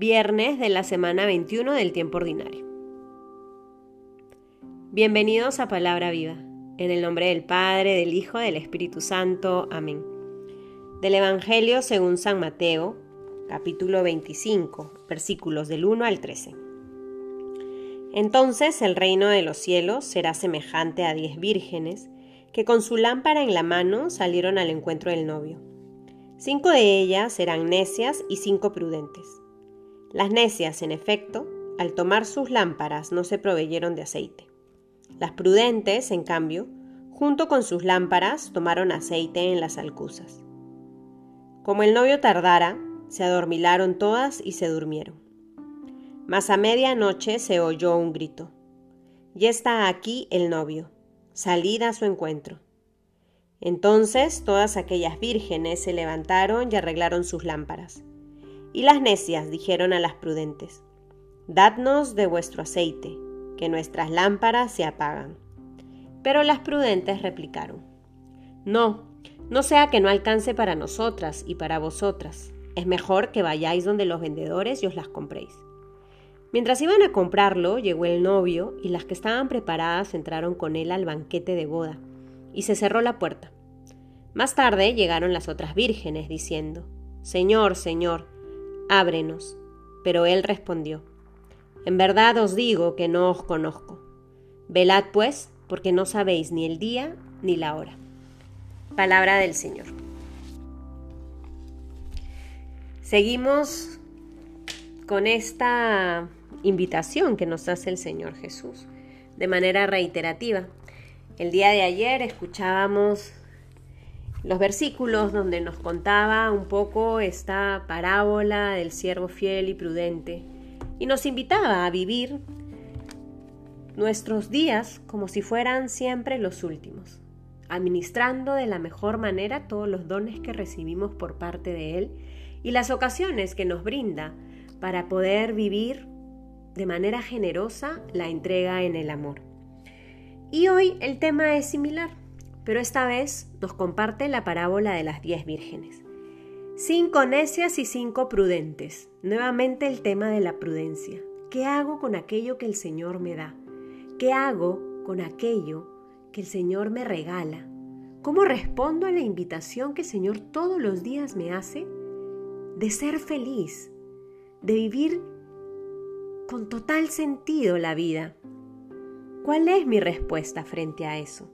viernes de la semana 21 del tiempo ordinario. Bienvenidos a Palabra Viva, en el nombre del Padre, del Hijo, del Espíritu Santo. Amén. Del Evangelio según San Mateo, capítulo 25, versículos del 1 al 13. Entonces el reino de los cielos será semejante a diez vírgenes que con su lámpara en la mano salieron al encuentro del novio. Cinco de ellas eran necias y cinco prudentes. Las necias, en efecto, al tomar sus lámparas no se proveyeron de aceite. Las prudentes, en cambio, junto con sus lámparas tomaron aceite en las alcuzas. Como el novio tardara, se adormilaron todas y se durmieron. Mas a medianoche se oyó un grito. Ya está aquí el novio, salid a su encuentro. Entonces todas aquellas vírgenes se levantaron y arreglaron sus lámparas. Y las necias dijeron a las prudentes, Dadnos de vuestro aceite, que nuestras lámparas se apagan. Pero las prudentes replicaron, No, no sea que no alcance para nosotras y para vosotras. Es mejor que vayáis donde los vendedores y os las compréis. Mientras iban a comprarlo, llegó el novio y las que estaban preparadas entraron con él al banquete de boda, y se cerró la puerta. Más tarde llegaron las otras vírgenes, diciendo, Señor, Señor, ábrenos. Pero él respondió, En verdad os digo que no os conozco. Velad pues, porque no sabéis ni el día ni la hora. Palabra del Señor. Seguimos con esta invitación que nos hace el Señor Jesús de manera reiterativa. El día de ayer escuchábamos los versículos donde nos contaba un poco esta parábola del siervo fiel y prudente y nos invitaba a vivir nuestros días como si fueran siempre los últimos, administrando de la mejor manera todos los dones que recibimos por parte de Él y las ocasiones que nos brinda para poder vivir de manera generosa la entrega en el amor. Y hoy el tema es similar pero esta vez nos comparte la parábola de las diez vírgenes. Cinco necias y cinco prudentes. Nuevamente el tema de la prudencia. ¿Qué hago con aquello que el Señor me da? ¿Qué hago con aquello que el Señor me regala? ¿Cómo respondo a la invitación que el Señor todos los días me hace de ser feliz, de vivir con total sentido la vida? ¿Cuál es mi respuesta frente a eso?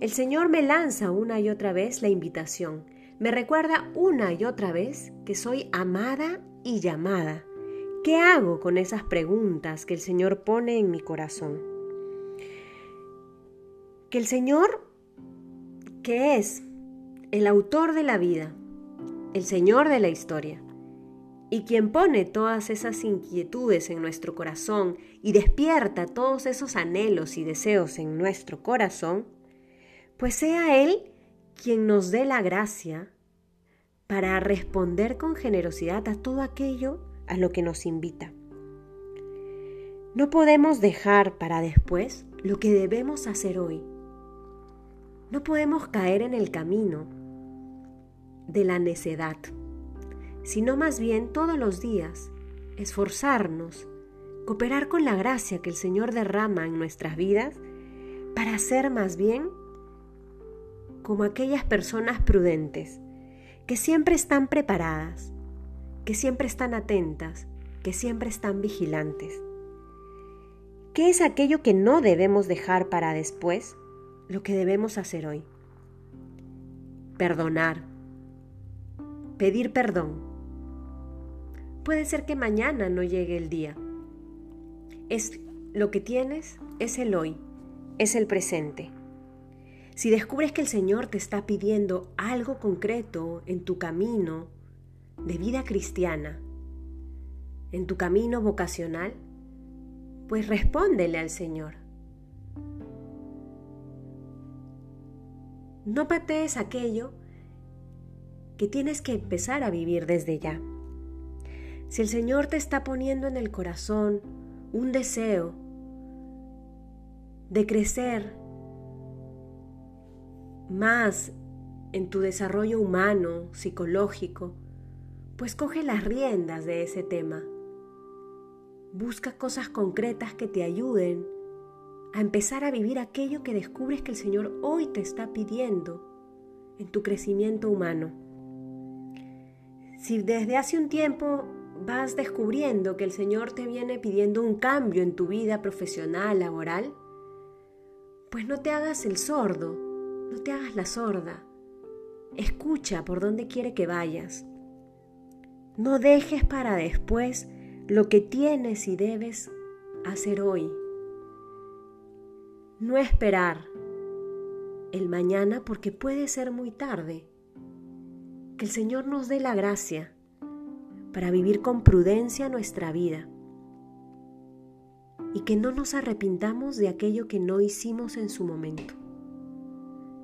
El Señor me lanza una y otra vez la invitación, me recuerda una y otra vez que soy amada y llamada. ¿Qué hago con esas preguntas que el Señor pone en mi corazón? Que el Señor, que es el autor de la vida, el Señor de la historia, y quien pone todas esas inquietudes en nuestro corazón y despierta todos esos anhelos y deseos en nuestro corazón, pues sea Él quien nos dé la gracia para responder con generosidad a todo aquello a lo que nos invita. No podemos dejar para después lo que debemos hacer hoy. No podemos caer en el camino de la necedad, sino más bien todos los días esforzarnos, cooperar con la gracia que el Señor derrama en nuestras vidas para ser más bien como aquellas personas prudentes, que siempre están preparadas, que siempre están atentas, que siempre están vigilantes. ¿Qué es aquello que no debemos dejar para después? Lo que debemos hacer hoy. Perdonar. Pedir perdón. Puede ser que mañana no llegue el día. Es lo que tienes, es el hoy, es el presente. Si descubres que el Señor te está pidiendo algo concreto en tu camino de vida cristiana, en tu camino vocacional, pues respóndele al Señor. No patees aquello que tienes que empezar a vivir desde ya. Si el Señor te está poniendo en el corazón un deseo de crecer más en tu desarrollo humano, psicológico, pues coge las riendas de ese tema Busca cosas concretas que te ayuden a empezar a vivir aquello que descubres que el Señor hoy te está pidiendo en tu crecimiento humano. Si desde hace un tiempo vas descubriendo que el Señor te viene pidiendo un cambio en tu vida profesional, laboral, pues no te hagas el sordo, no te hagas la sorda. Escucha por dónde quiere que vayas. No dejes para después lo que tienes y debes hacer hoy. No esperar el mañana porque puede ser muy tarde. Que el Señor nos dé la gracia para vivir con prudencia nuestra vida y que no nos arrepintamos de aquello que no hicimos en su momento.